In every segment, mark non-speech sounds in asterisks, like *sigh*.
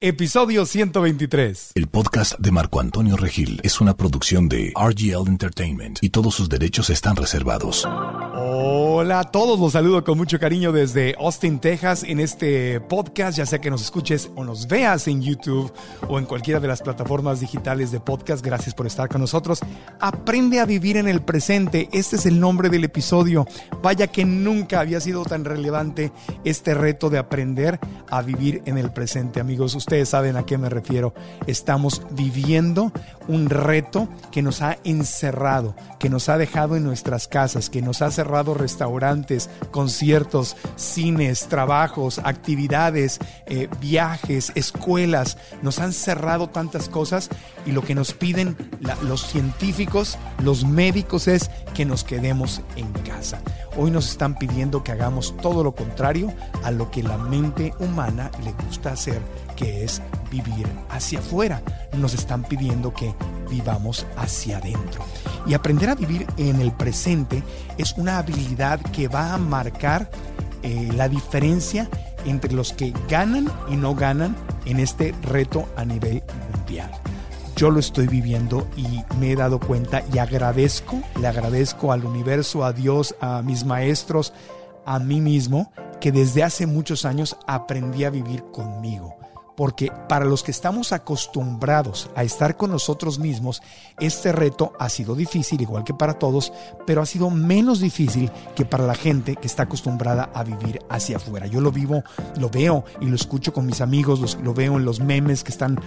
Episodio 123. El podcast de Marco Antonio Regil es una producción de RGL Entertainment y todos sus derechos están reservados. Hola a todos, los saludo con mucho cariño desde Austin, Texas, en este podcast, ya sea que nos escuches o nos veas en YouTube o en cualquiera de las plataformas digitales de podcast. Gracias por estar con nosotros. Aprende a vivir en el presente. Este es el nombre del episodio. Vaya que nunca había sido tan relevante este reto de aprender a vivir en el presente, amigos ustedes saben a qué me refiero. Estamos viviendo un reto que nos ha encerrado, que nos ha dejado en nuestras casas, que nos ha cerrado restaurantes, conciertos, cines, trabajos, actividades, eh, viajes, escuelas. Nos han cerrado tantas cosas y lo que nos piden los científicos, los médicos es que nos quedemos en casa. Hoy nos están pidiendo que hagamos todo lo contrario a lo que la mente humana le gusta hacer, que es vivir hacia afuera. Nos están pidiendo que vivamos hacia adentro. Y aprender a vivir en el presente es una habilidad que va a marcar eh, la diferencia entre los que ganan y no ganan en este reto a nivel mundial yo lo estoy viviendo y me he dado cuenta y agradezco, le agradezco al universo, a Dios, a mis maestros, a mí mismo, que desde hace muchos años aprendí a vivir conmigo porque para los que estamos acostumbrados a estar con nosotros mismos, este reto ha sido difícil, igual que para todos, pero ha sido menos difícil que para la gente que está acostumbrada a vivir hacia afuera. Yo lo vivo, lo veo y lo escucho con mis amigos, lo veo en los memes que están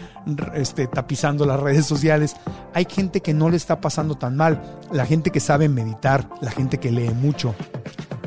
este, tapizando las redes sociales. Hay gente que no le está pasando tan mal, la gente que sabe meditar, la gente que lee mucho,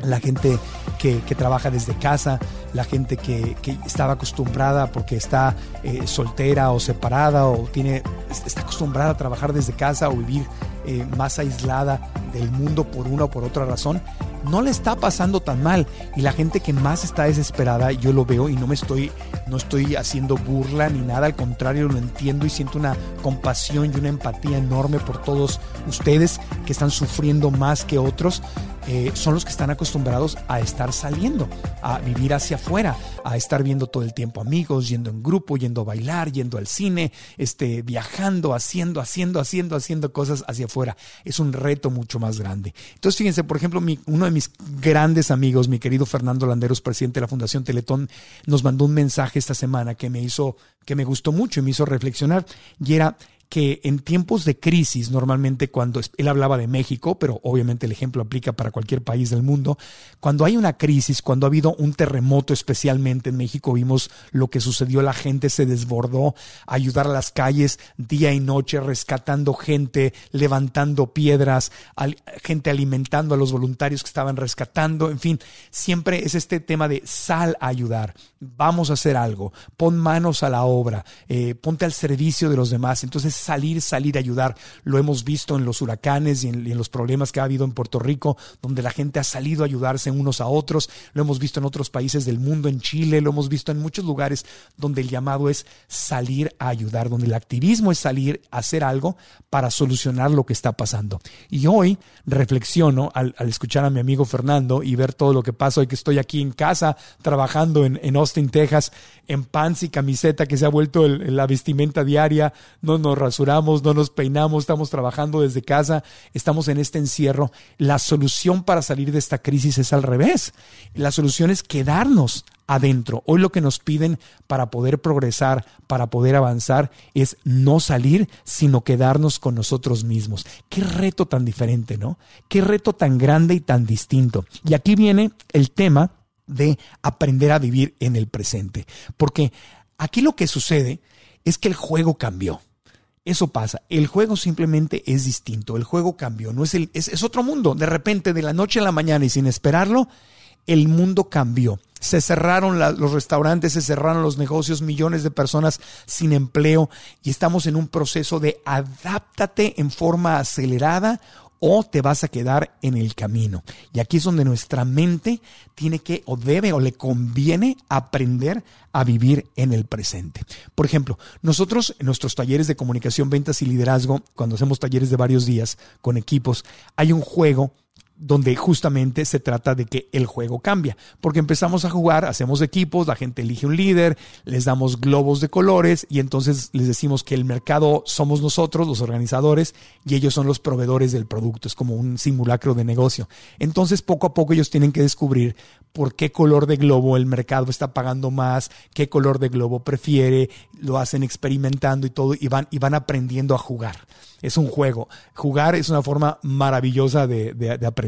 la gente que, trabaja desde casa, la gente que, estaba acostumbrada porque está eh, soltera o separada o tiene, está acostumbrada a trabajar desde casa o vivir eh, más aislada del mundo por una o por otra razón, no le está pasando tan mal. Y la gente que más está desesperada, yo lo veo y no me estoy, no estoy haciendo burla ni nada, al contrario, lo entiendo y siento una compasión y una empatía enorme por todos ustedes que están sufriendo más que otros. Eh, son los que están acostumbrados a estar saliendo, a vivir hacia afuera, a estar viendo todo el tiempo amigos, yendo en grupo, yendo a bailar, yendo al cine, este, viajando, haciendo, haciendo, haciendo, haciendo cosas hacia afuera. Es un reto mucho más grande. Entonces, fíjense, por ejemplo, uno de mis grandes amigos, mi querido Fernando Landeros, presidente de la Fundación Teletón, nos mandó un mensaje esta semana que me hizo, que me gustó mucho y me hizo reflexionar. Y era, que en tiempos de crisis, normalmente cuando él hablaba de México, pero obviamente el ejemplo aplica para cualquier país del mundo, cuando hay una crisis, cuando ha habido un terremoto especialmente en México, vimos lo que sucedió, la gente se desbordó ayudar a las calles día y noche, rescatando gente, levantando piedras, gente alimentando a los voluntarios que estaban rescatando, en fin, siempre es este tema de sal a ayudar, vamos a hacer algo, pon manos a la obra, eh, ponte al servicio de los demás. Entonces, salir, salir a ayudar. Lo hemos visto en los huracanes y en, los problemas que ha habido en Puerto Rico, donde la gente ha salido a ayudarse unos a otros. Lo hemos visto en otros países del mundo, en Chile, lo hemos visto en muchos lugares donde el llamado es salir a ayudar, donde el activismo es salir a hacer algo para solucionar lo que está pasando. Y hoy reflexiono al, escuchar a mi amigo Fernando y ver todo lo que pasa hoy que estoy aquí en casa trabajando en, en Austin, Texas, en pants y camiseta que se ha vuelto la vestimenta diaria, no nos no nos peinamos, estamos trabajando desde casa, estamos en este encierro. La solución para salir de esta crisis es al revés. La solución es quedarnos adentro. Hoy lo que nos piden para poder progresar, para poder avanzar, es no salir, sino quedarnos con nosotros mismos. Qué reto tan diferente, ¿no? Qué reto tan grande y tan distinto. Y aquí viene el tema de aprender a vivir en el presente. Porque aquí lo que sucede es que el juego cambió. Eso pasa. El juego simplemente es distinto. El juego cambió. No es, el, es, otro mundo. De repente, de la noche a la mañana y sin esperarlo, el mundo cambió. Se cerraron los restaurantes, se cerraron los negocios, millones de personas sin empleo y estamos en un proceso de adáptate en forma acelerada o te vas a quedar en el camino. Y aquí es donde nuestra mente tiene que o debe o le conviene aprender a vivir en el presente. Por ejemplo, nosotros en nuestros talleres de comunicación, ventas y liderazgo, cuando hacemos talleres de varios días con equipos, hay un juego donde justamente se trata de que el juego cambia, porque empezamos a jugar, hacemos equipos, la gente elige un líder, les damos globos de colores y entonces les decimos que el mercado somos nosotros, los organizadores, y ellos son los proveedores del producto, es como un simulacro de negocio. Entonces poco a poco ellos tienen que descubrir por qué color de globo el mercado está pagando más, qué color de globo prefiere, lo hacen experimentando y todo, y van, y van aprendiendo a jugar es un juego. Jugar es una forma maravillosa de, aprender.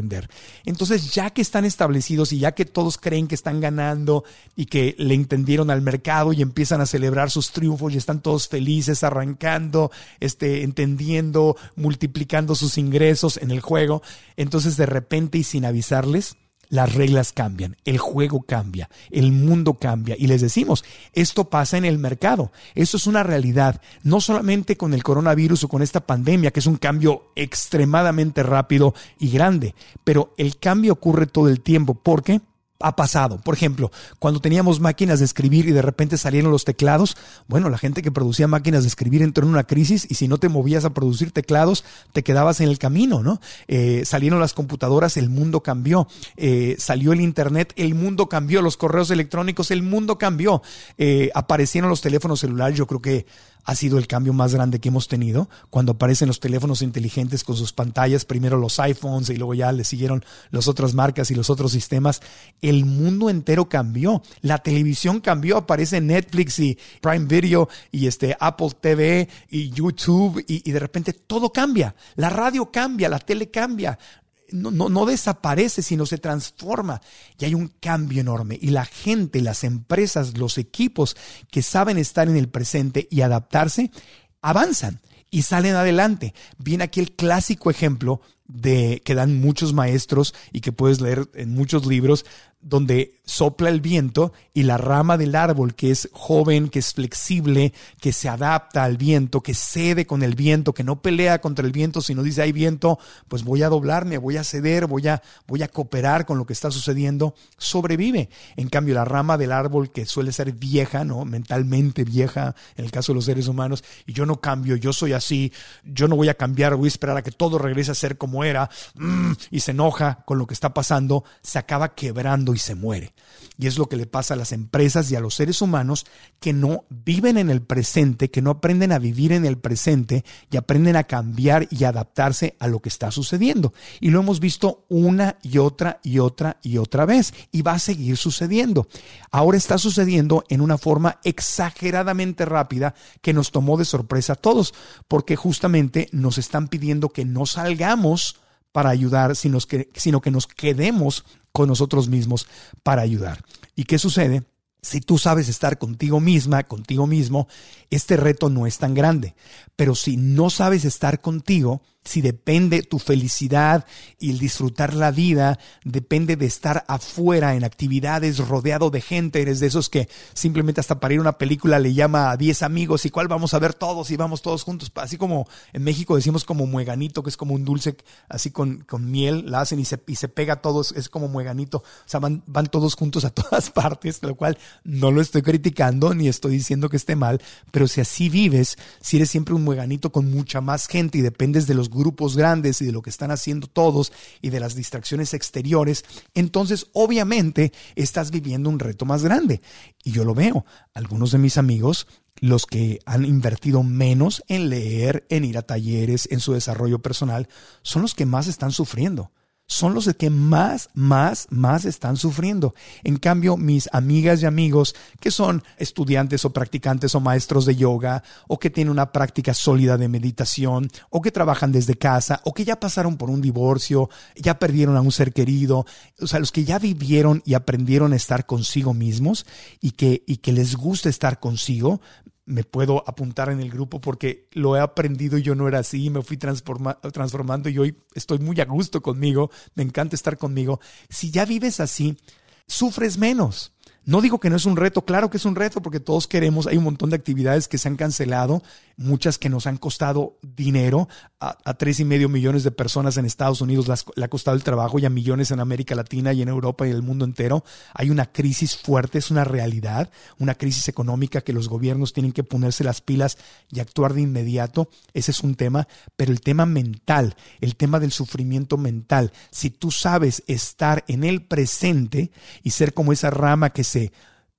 Entonces, ya que están establecidos y ya que todos creen que están ganando y que le entendieron al mercado y empiezan a celebrar sus triunfos y están todos felices, arrancando, este, entendiendo, multiplicando sus ingresos en el juego, entonces de repente y sin avisarles, las reglas cambian, el juego cambia, el mundo cambia. Y les decimos, esto pasa en el mercado, esto es una realidad, no solamente con el coronavirus o con esta pandemia, que es un cambio extremadamente rápido y grande, pero el cambio ocurre todo el tiempo. ¿Por qué? Ha pasado. Por ejemplo, cuando teníamos máquinas de escribir y de repente salieron los teclados, bueno, la gente que producía máquinas de escribir entró en una crisis y si no te movías a producir teclados, te quedabas en el camino, ¿no? Eh, salieron las computadoras, el mundo cambió. Eh, salió el Internet, el mundo cambió. Los correos electrónicos, el mundo cambió. Eh, aparecieron los teléfonos celulares, yo creo que ha sido el cambio más grande que hemos tenido. Cuando aparecen los teléfonos inteligentes con sus pantallas, primero los iPhones y luego ya le siguieron las otras marcas y los otros sistemas, el mundo entero cambió. La televisión cambió, aparece Netflix y Prime Video y este Apple TV y YouTube y, y de repente todo cambia. La radio cambia, la tele cambia no, no, desaparece, sino se transforma. Y hay un cambio enorme. Y la gente, las empresas, los equipos que saben estar en el presente y adaptarse, avanzan y salen adelante. Viene aquí el clásico ejemplo de que dan muchos maestros y que puedes leer en muchos libros donde sopla el viento y la rama del árbol que es joven, que es flexible, que se adapta al viento, que cede con el viento, que no pelea contra el viento, sino dice hay viento, pues voy a doblarme, voy a ceder, voy a, voy a cooperar con lo que está sucediendo, sobrevive. En cambio, la rama del árbol que suele ser vieja, ¿no? Mentalmente vieja, en el caso de los seres humanos, y yo no cambio, yo soy así, yo no voy a cambiar, voy a esperar a que todo regrese a ser como era, mm, y se enoja con lo que está pasando, se acaba quebrando y se muere. Y es lo que le pasa a las empresas y a los seres humanos que no viven en el presente, que no aprenden a vivir en el presente y aprenden a cambiar y adaptarse a lo que está sucediendo. Y lo hemos visto una y otra y otra y otra vez. Y va a seguir sucediendo. Ahora está sucediendo en una forma exageradamente rápida que nos tomó de sorpresa a todos, porque justamente nos están pidiendo que no salgamos para ayudar, sino que, sino que nos quedemos con nosotros mismos para ayudar. ¿Y qué sucede? Si tú sabes estar contigo misma, contigo mismo, este reto no es tan grande. Pero si no sabes estar contigo, si depende tu felicidad y el disfrutar la vida, depende de estar afuera en actividades rodeado de gente, eres de esos que simplemente hasta para ir a una película le llama a 10 amigos y cuál vamos a ver todos y vamos todos juntos, así como en México decimos como mueganito, que es como un dulce así con, con miel, la hacen y se, y se pega a todos, es como mueganito, o sea, van, van todos juntos a *laughs* todas partes, lo cual no lo estoy criticando ni estoy diciendo que esté mal, pero si así vives, si eres siempre un mueganito con mucha más gente y dependes de los grupos grandes y de lo que están haciendo todos y de las distracciones exteriores, entonces obviamente estás viviendo un reto más grande. Y yo lo veo. Algunos de mis amigos, los que han invertido menos en leer, en ir a talleres, en su desarrollo personal, son los que más están sufriendo son los que más, más, más están sufriendo. En cambio, mis amigas y amigos que son estudiantes o practicantes o maestros de yoga o que tienen una práctica sólida de meditación o que trabajan desde casa o que ya pasaron por un divorcio, ya perdieron a un ser querido, o sea, los que ya vivieron y aprendieron a estar consigo mismos y que, y que les gusta estar consigo, me puedo apuntar en el grupo porque lo he aprendido y yo no era así, me fui transformando y hoy estoy muy a gusto conmigo, me encanta estar conmigo. Si ya vives así, sufres menos. No digo que no es un reto, claro que es un reto porque todos queremos, hay un montón de actividades que se han cancelado, muchas que nos han costado dinero, a, tres y medio millones de personas en Estados Unidos le ha costado el trabajo y a millones en América Latina y en Europa y en el mundo entero. Hay una crisis fuerte, es una realidad, una crisis económica que los gobiernos tienen que ponerse las pilas y actuar de inmediato. Ese es un tema, pero el tema mental, el tema del sufrimiento mental, si tú sabes estar en el presente y ser como esa rama que se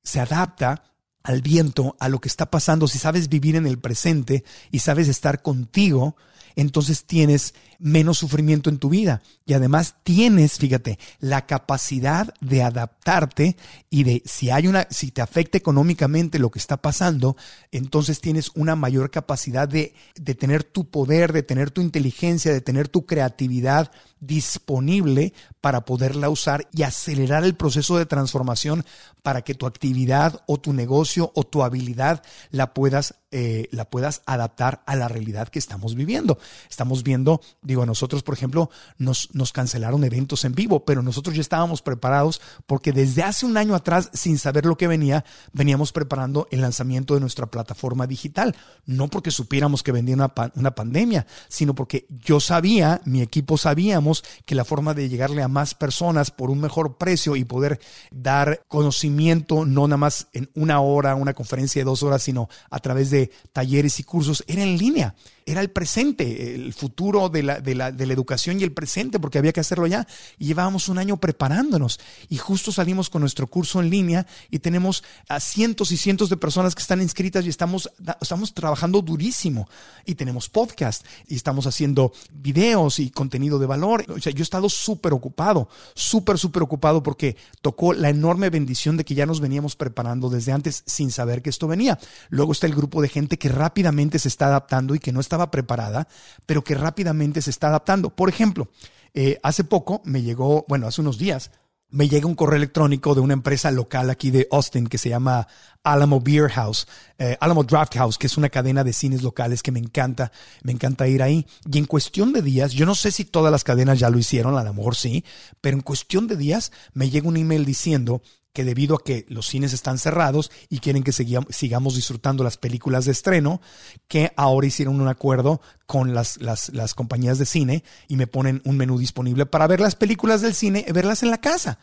se, adapta al viento, a lo que está pasando, si sabes vivir en el presente y sabes estar contigo, entonces tienes menos sufrimiento en tu vida. Y además tienes, fíjate, la capacidad de adaptarte y de si hay una, si te afecta económicamente lo que está pasando, entonces tienes una mayor capacidad de, de tener tu poder, de tener tu inteligencia, de tener tu creatividad disponible para poderla usar y acelerar el proceso de transformación para que tu actividad o tu negocio o tu habilidad la puedas, eh, la puedas adaptar a la realidad que estamos viviendo. Estamos viendo Digo, a nosotros, por ejemplo, nos, nos cancelaron eventos en vivo, pero nosotros ya estábamos preparados porque desde hace un año atrás, sin saber lo que venía, veníamos preparando el lanzamiento de nuestra plataforma digital. No porque supiéramos que vendía una, una pandemia, sino porque yo sabía, mi equipo sabíamos que la forma de llegarle a más personas por un mejor precio y poder dar conocimiento, no nada más en una hora, una conferencia de dos horas, sino a través de talleres y cursos, era en línea era el presente, el futuro de la, de, la, de la, educación y el presente, porque había que hacerlo ya. Y llevábamos un año preparándonos y justo salimos con nuestro curso en línea y tenemos a cientos y cientos de personas que están inscritas y estamos, estamos trabajando durísimo. Y tenemos podcast y estamos haciendo videos y contenido de valor. O sea, yo he estado súper ocupado, súper, súper ocupado porque tocó la enorme bendición de que ya nos veníamos preparando desde antes sin saber que esto venía. Luego está el grupo de gente que rápidamente se está adaptando y que no está preparada, pero que rápidamente se está adaptando. Por ejemplo, eh, hace poco me llegó, bueno, hace unos días, me llega un correo electrónico de una empresa local aquí de Austin que se llama Alamo Beer House, eh, Alamo Draft House, que es una cadena de cines locales que me encanta, me encanta ir ahí. Y en cuestión de días, yo no sé si todas las cadenas ya lo hicieron, a lo mejor sí, pero en cuestión de días me llega un email diciendo que debido a que los cines están cerrados y quieren que sigamos disfrutando las películas de estreno, que ahora hicieron un acuerdo con las, las, compañías de cine y me ponen un menú disponible para ver las películas del cine, verlas en la casa.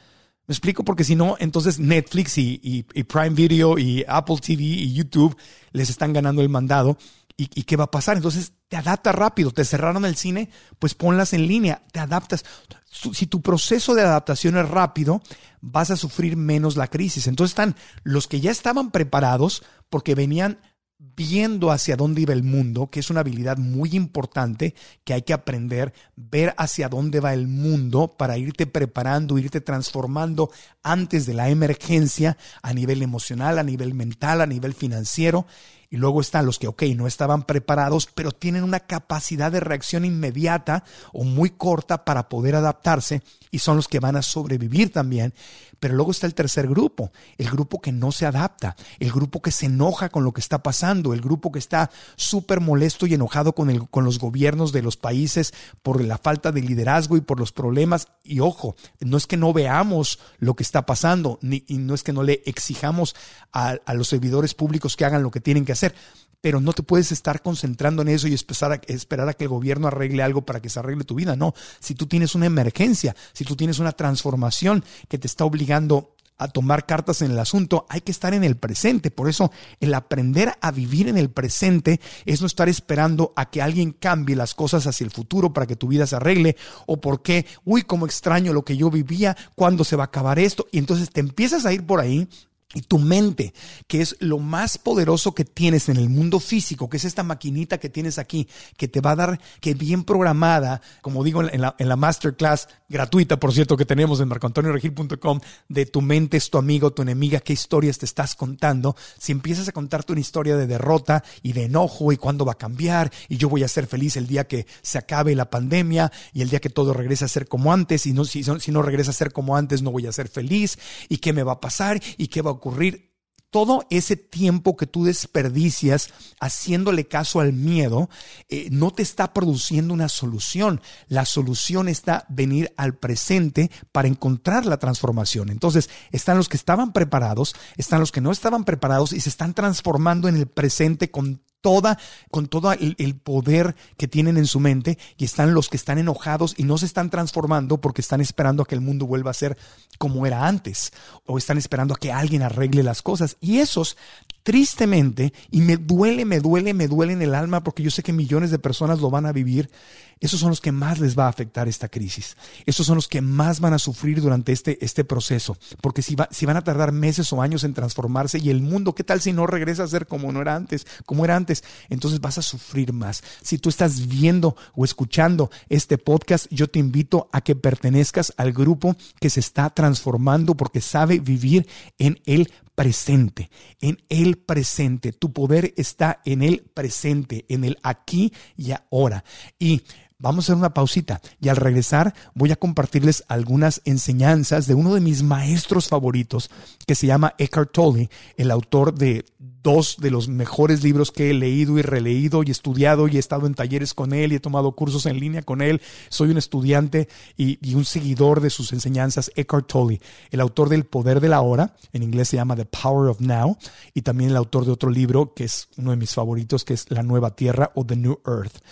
Me explico porque si no, entonces Netflix y, y, Prime Video y Apple TV y YouTube les están ganando el mandado. ¿Y, ¿Y, qué va a pasar? Entonces te adaptas rápido. Te cerraron el cine, pues ponlas en línea, te adaptas si tu proceso de adaptación es rápido, vas a sufrir menos la crisis. Entonces están los que ya estaban preparados porque venían viendo hacia dónde iba el mundo, que es una habilidad muy importante que hay que aprender, ver hacia dónde va el mundo para irte preparando, irte transformando antes de la emergencia a nivel emocional, a nivel mental, a nivel financiero y luego están los que, ok, no estaban preparados, pero tienen una capacidad de reacción inmediata o muy corta para poder adaptarse y son los que van a sobrevivir también. Pero luego está el tercer grupo, el grupo que no se adapta, el grupo que se enoja con lo que está pasando, el grupo que está súper molesto y enojado con, el, con los gobiernos de los países por la falta de liderazgo y por los problemas. Y ojo, no es que no veamos lo que está pasando, ni, y no es que no le exijamos a, a los servidores públicos que hagan lo que tienen que hacer pero no te puedes estar concentrando en eso y esperar a, que el gobierno arregle algo para que se arregle tu vida. No, si tú tienes una emergencia, si tú tienes una transformación que te está obligando a tomar cartas en el asunto, hay que estar en el presente. Por eso el aprender a vivir en el presente es no estar esperando a que alguien cambie las cosas hacia el futuro para que tu vida se arregle o porque, uy, cómo extraño lo que yo vivía, cuándo se va a acabar esto. Y entonces te empiezas a ir por ahí y tu mente, que es lo más poderoso que tienes en el mundo físico, que es esta maquinita que tienes aquí, que te va a dar, que bien programada, como digo en la, en la masterclass gratuita, por cierto, que tenemos en marcoantonioregil.com, de tu mente es tu amigo, tu enemiga, qué historias te estás contando. Si empiezas a contarte una historia de derrota y de enojo y cuándo va a cambiar y yo voy a ser feliz el día que se acabe la pandemia y el día que todo regrese a ser como antes. Y no, si, si no regresa a ser como antes no voy a ser feliz. Y qué me va a pasar y qué va a ocurrir todo ese tiempo que tú desperdicias haciéndole caso al miedo, eh, no te está produciendo una solución. La solución está venir al presente para encontrar la transformación. Entonces, están los que estaban preparados, están los que no estaban preparados y se están transformando en el presente con toda, con todo el, poder que tienen en su mente y están los que están enojados y no se están transformando porque están esperando a que el mundo vuelva a ser como era antes o están esperando a que alguien arregle las cosas. Y esos, tristemente, y me duele, me duele, me duele en el alma porque yo sé que millones de personas lo van a vivir, esos son los que más les va a afectar esta crisis. Esos son los que más van a sufrir durante este, este proceso. Porque si, va, si van a tardar meses o años en transformarse y el mundo, ¿qué tal si no regresa a ser como no era antes, como era antes? Entonces vas a sufrir más. Si tú estás viendo o escuchando este podcast, yo te invito a que pertenezcas al grupo que se está transformando porque sabe vivir en el presente, en el presente. Tu poder está en el presente, en el aquí y ahora. Y Vamos a hacer una pausita y al regresar voy a compartirles algunas enseñanzas de uno de mis maestros favoritos que se llama Eckhart Tolle, el autor de dos de los mejores libros que he leído y releído y estudiado y he estado en talleres con él y he tomado cursos en línea con él. Soy un estudiante y, y un seguidor de sus enseñanzas, Eckhart Tolle, el autor del Poder de la Hora, en inglés se llama The Power of Now, y también el autor de otro libro que es uno de mis favoritos, que es La Nueva Tierra o The New Earth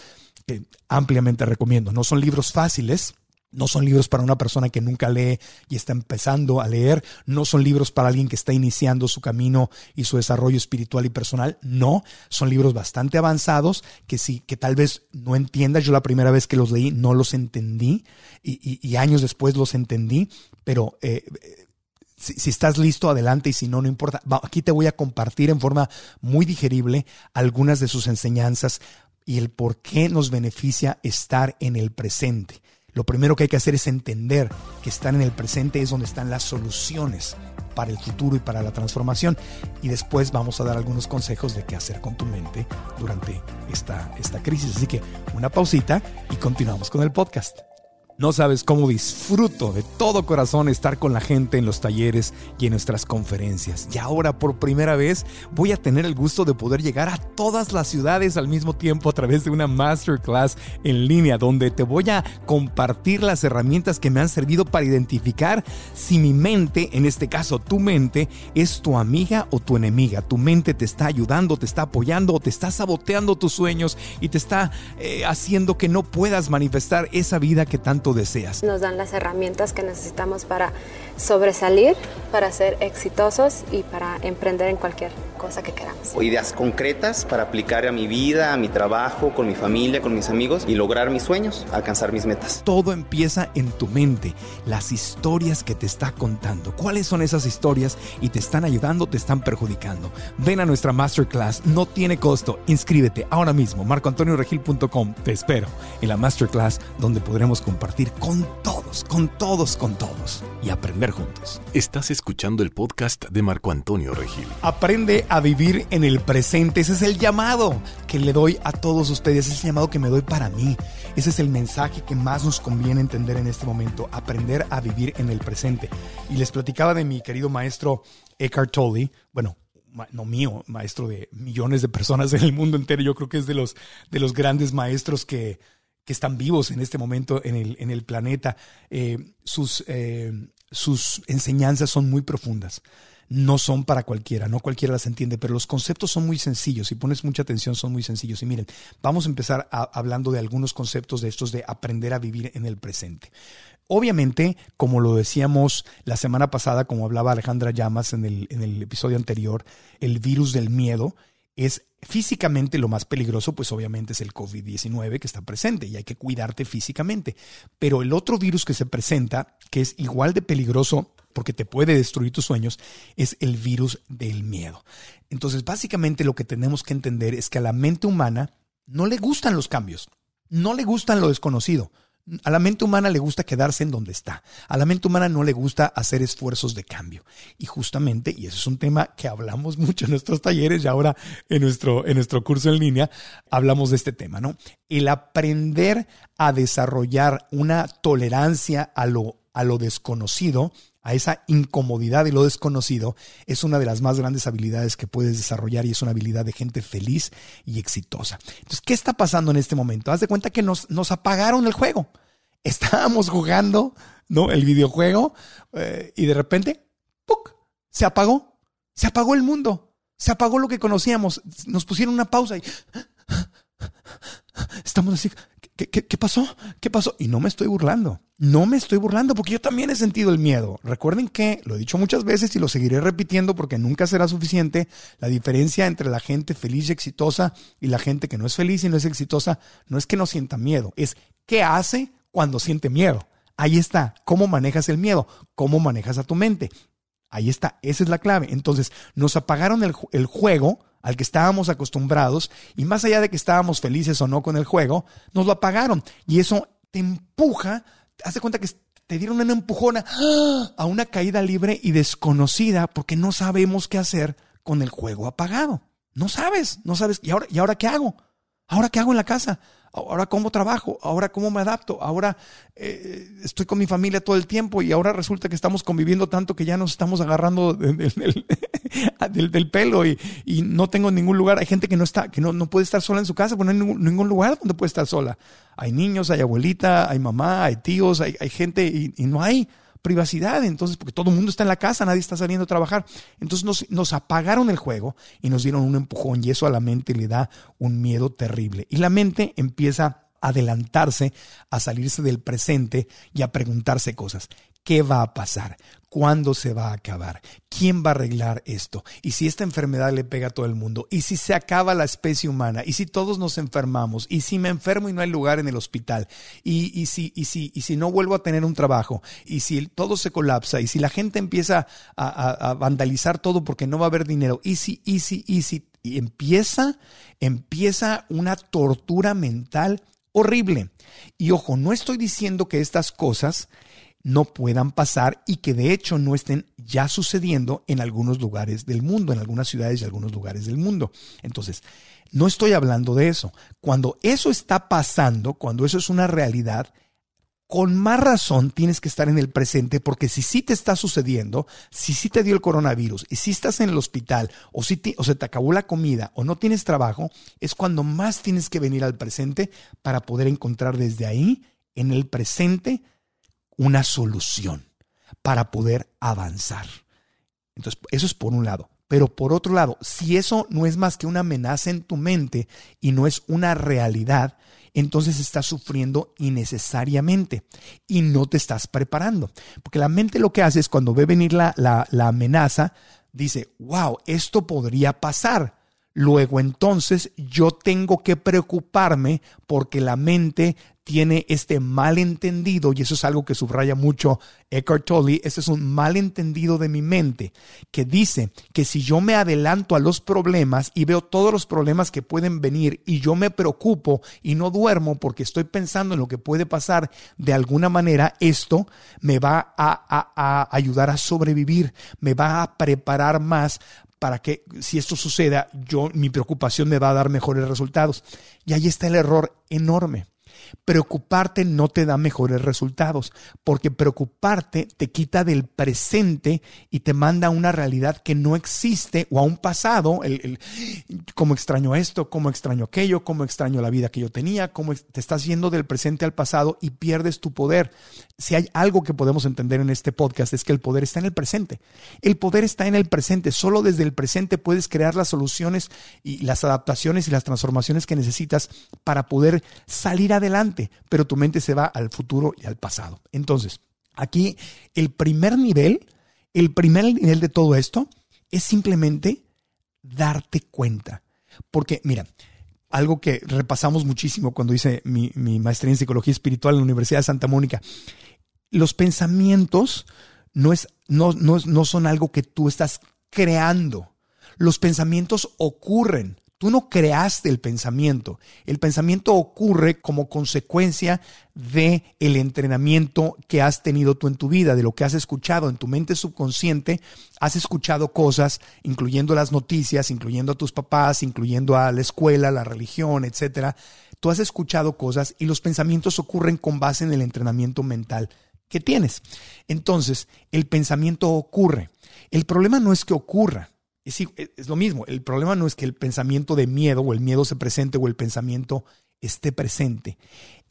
que ampliamente recomiendo. No son libros fáciles, no son libros para una persona que nunca lee y está empezando a leer. No son libros para alguien que está iniciando su camino y su desarrollo espiritual y personal. No, son libros bastante avanzados que sí, que tal vez no entiendas. Yo la primera vez que los leí no los entendí y, años después los entendí, pero eh, si, estás listo, adelante y si no, no importa. Aquí te voy a compartir en forma muy digerible algunas de sus enseñanzas y el por qué nos beneficia estar en el presente. Lo primero que hay que hacer es entender que estar en el presente es donde están las soluciones para el futuro y para la transformación. Y después vamos a dar algunos consejos de qué hacer con tu mente durante esta, esta crisis. Así que una pausita y continuamos con el podcast. No sabes cómo disfruto de todo corazón estar con la gente en los talleres y en nuestras conferencias. Y ahora por primera vez voy a tener el gusto de poder llegar a todas las ciudades al mismo tiempo a través de una masterclass en línea donde te voy a compartir las herramientas que me han servido para identificar si mi mente, en este caso tu mente, es tu amiga o tu enemiga. Tu mente te está ayudando, te está apoyando te está saboteando tus sueños y te está eh, haciendo que no puedas manifestar esa vida que tanto deseas. Nos dan las herramientas que necesitamos para sobresalir, para ser exitosos y para emprender en cualquier cosa que queramos. Ideas concretas para aplicar a mi vida, a mi trabajo, con mi familia, con mis amigos y lograr mis sueños, alcanzar mis metas. Todo empieza en tu mente, las historias que te está contando. ¿Cuáles son esas historias y te están ayudando, te están perjudicando? Ven a nuestra masterclass, no tiene costo. Inscríbete ahora mismo, marcoantonioregil.com. Te espero en la masterclass donde podremos compartir con todos, con todos, con todos y aprender juntos. Estás escuchando el podcast de Marco Antonio Regil. Aprende a vivir en el presente. Ese es el llamado que le doy a todos ustedes. Ese es el llamado que me doy para mí. Ese es el mensaje que más nos conviene entender en este momento. Aprender a vivir en el presente. Y les platicaba de mi querido maestro Eckhart Tolle. Bueno, no mío, maestro de millones de personas en el mundo entero. Yo creo que es de los, de los grandes maestros que, que están vivos en este momento en el, en el planeta. Eh, sus, eh, sus enseñanzas son muy profundas. No son para cualquiera, no cualquiera las entiende, pero los conceptos son muy sencillos. Si pones mucha atención, son muy sencillos. Y miren, vamos a empezar hablando de algunos conceptos de estos de aprender a vivir en el presente. Obviamente, como lo decíamos la semana pasada, como hablaba Alejandra Llamas en el, episodio anterior, el virus del miedo es físicamente lo más peligroso, pues obviamente es el COVID-19 que está presente y hay que cuidarte físicamente. Pero el otro virus que se presenta, que es igual de peligroso porque te puede destruir tus sueños, es el virus del miedo. Entonces, básicamente lo que tenemos que entender es que a la mente humana no le gustan los cambios, no le gustan lo desconocido. A la mente humana le gusta quedarse en donde está. A la mente humana no le gusta hacer esfuerzos de cambio. Y justamente, y eso es un tema que hablamos *laughs* mucho en nuestros talleres y ahora en nuestro, en nuestro curso en línea, hablamos de este tema, ¿no? El aprender a desarrollar una tolerancia a lo, a lo desconocido a esa incomodidad y lo desconocido, es una de las más grandes habilidades que puedes desarrollar y es una habilidad de gente feliz y exitosa. Entonces, ¿qué está pasando en este momento? Haz de cuenta que nos, nos apagaron el juego. *laughs* Estábamos jugando, ¿no? El videojuego eh, y de repente, ¡puc! Se apagó. Se apagó el mundo. Se apagó lo que conocíamos. Nos pusieron una pausa y *gasps* estamos así, ¿qué, pasó? ¿Qué pasó? Y no me estoy burlando. No me estoy burlando porque yo también he sentido el miedo. Recuerden que, lo he dicho muchas veces y lo seguiré repitiendo porque nunca será suficiente, la diferencia entre la gente feliz y exitosa y la gente que no es feliz y no es exitosa no es que no sienta miedo, es qué hace cuando siente miedo. Ahí está, cómo manejas el miedo, cómo manejas a tu mente. Ahí está, esa es la clave. Entonces, nos apagaron el, juego al que estábamos acostumbrados y más allá de que estábamos felices o no con el juego, nos lo apagaron y eso te empuja haz de cuenta que te dieron una empujona a una caída libre y desconocida porque no sabemos qué hacer con el juego apagado. No sabes, no sabes. ¿Y ahora, ¿y ahora qué hago? ¿Ahora qué hago en la casa? Ahora cómo trabajo, ahora cómo me adapto, ahora eh, estoy con mi familia todo el tiempo y ahora resulta que estamos conviviendo tanto que ya nos estamos agarrando *laughs* del, pelo y, no tengo ningún lugar. Hay gente que no está, que no, no puede estar sola en su casa, porque no hay ningún, lugar donde puede estar sola. Hay niños, hay abuelita, hay mamá, hay tíos, hay, gente y no hay privacidad, entonces, porque todo el mundo está en la casa, nadie está saliendo a trabajar. Entonces nos, apagaron el juego y nos dieron un empujón y eso a la mente le da un miedo terrible. Y la mente empieza a adelantarse, a salirse del presente y a preguntarse cosas. ¿Qué va a pasar? ¿Cuándo se va a acabar? ¿Quién va a arreglar esto? ¿Y si esta enfermedad le pega a todo el mundo? ¿Y si se acaba la especie humana? ¿Y si todos nos enfermamos? ¿Y si me enfermo y no hay lugar en el hospital? ¿Y, y si, y, si, y si no vuelvo a tener un trabajo? ¿Y si todo se colapsa? ¿Y si la gente empieza a, a vandalizar todo porque no va a haber dinero? ¿Y si, y si, y si? Y empieza, empieza una tortura mental horrible. Y ojo, no estoy diciendo que estas cosas no puedan pasar y que de hecho no estén ya sucediendo en algunos lugares del mundo, en algunas ciudades y algunos lugares del mundo. Entonces, no estoy hablando de eso. Cuando eso está pasando, cuando eso es una realidad, con más razón tienes que estar en el presente porque si sí te está sucediendo, si sí te dio el coronavirus y si estás en el hospital o, si o se te acabó la comida o no tienes trabajo, es cuando más tienes que venir al presente para poder encontrar desde ahí, en el presente, una solución para poder avanzar. Entonces, eso es por un lado. Pero por otro lado, si eso no es más que una amenaza en tu mente y no es una realidad, entonces estás sufriendo innecesariamente y no te estás preparando. Porque la mente lo que hace es cuando ve venir la, la, amenaza, dice, wow, esto podría pasar. Luego entonces yo tengo que preocuparme porque la mente tiene este malentendido, y eso es algo que subraya mucho Eckhart Tolle, este es un malentendido de mi mente, que dice que si yo me adelanto a los problemas y veo todos los problemas que pueden venir y yo me preocupo y no duermo porque estoy pensando en lo que puede pasar, de alguna manera esto me va a, a ayudar a sobrevivir, me va a preparar más para que si esto suceda, yo mi preocupación me va a dar mejores resultados. Y ahí está el error enorme. Preocuparte no te da mejores resultados, porque preocuparte te quita del presente y te manda a una realidad que no existe o a un pasado, el, cómo extraño esto, cómo extraño aquello, cómo extraño la vida que yo tenía, cómo te estás yendo del presente al pasado y pierdes tu poder. Si hay algo que podemos entender en este podcast es que el poder está en el presente. El poder está en el presente. Solo desde el presente puedes crear las soluciones y las adaptaciones y las transformaciones que necesitas para poder salir adelante, pero tu mente se va al futuro y al pasado. Entonces, aquí el primer nivel, el primer nivel de todo esto es simplemente darte cuenta. Porque, mira, algo que repasamos muchísimo cuando hice mi, maestría en psicología espiritual en la Universidad de Santa Mónica, los pensamientos no, es, no, no, no son algo que tú estás creando. Los pensamientos ocurren. Tú no creaste el pensamiento. El pensamiento ocurre como consecuencia de el entrenamiento que has tenido tú en tu vida, de lo que has escuchado en tu mente subconsciente. Has escuchado cosas, incluyendo las noticias, incluyendo a tus papás, incluyendo a la escuela, la religión, etcétera. Tú has escuchado cosas y los pensamientos ocurren con base en el entrenamiento mental que tienes. Entonces, el pensamiento ocurre. El problema no es que ocurra. Es, es, lo mismo, el problema no es que el pensamiento de miedo o el miedo se presente o el pensamiento esté presente.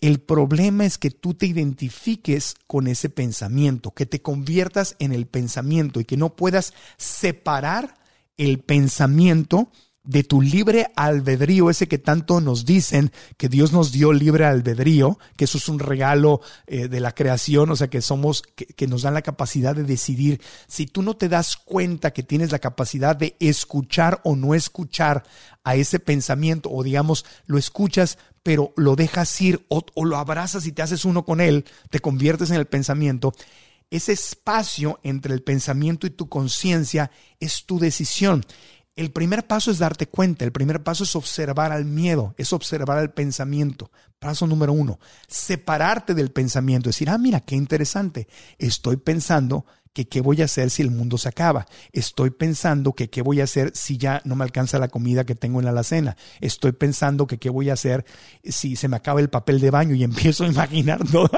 El problema es que tú te identifiques con ese pensamiento, que te conviertas en el pensamiento y que no puedas separar el pensamiento de tu libre albedrío, ese que tanto nos dicen que Dios nos dio libre albedrío, que eso es un regalo eh, de la creación, o sea, que somos, que, nos dan la capacidad de decidir. Si tú no te das cuenta que tienes la capacidad de escuchar o no escuchar a ese pensamiento, o digamos, lo escuchas, pero lo dejas ir, o lo abrazas y te haces uno con él, te conviertes en el pensamiento, ese espacio entre el pensamiento y tu conciencia es tu decisión. El primer paso es darte cuenta, el primer paso es observar al miedo, es observar al pensamiento. Paso número uno, separarte del pensamiento, decir, ah, mira, qué interesante, estoy pensando que qué voy a hacer si el mundo se acaba. Estoy pensando que qué voy a hacer si ya no me alcanza la comida que tengo en la alacena. Estoy pensando que qué voy a hacer si se me acaba el papel de baño y *laughs* empiezo a imaginar todo,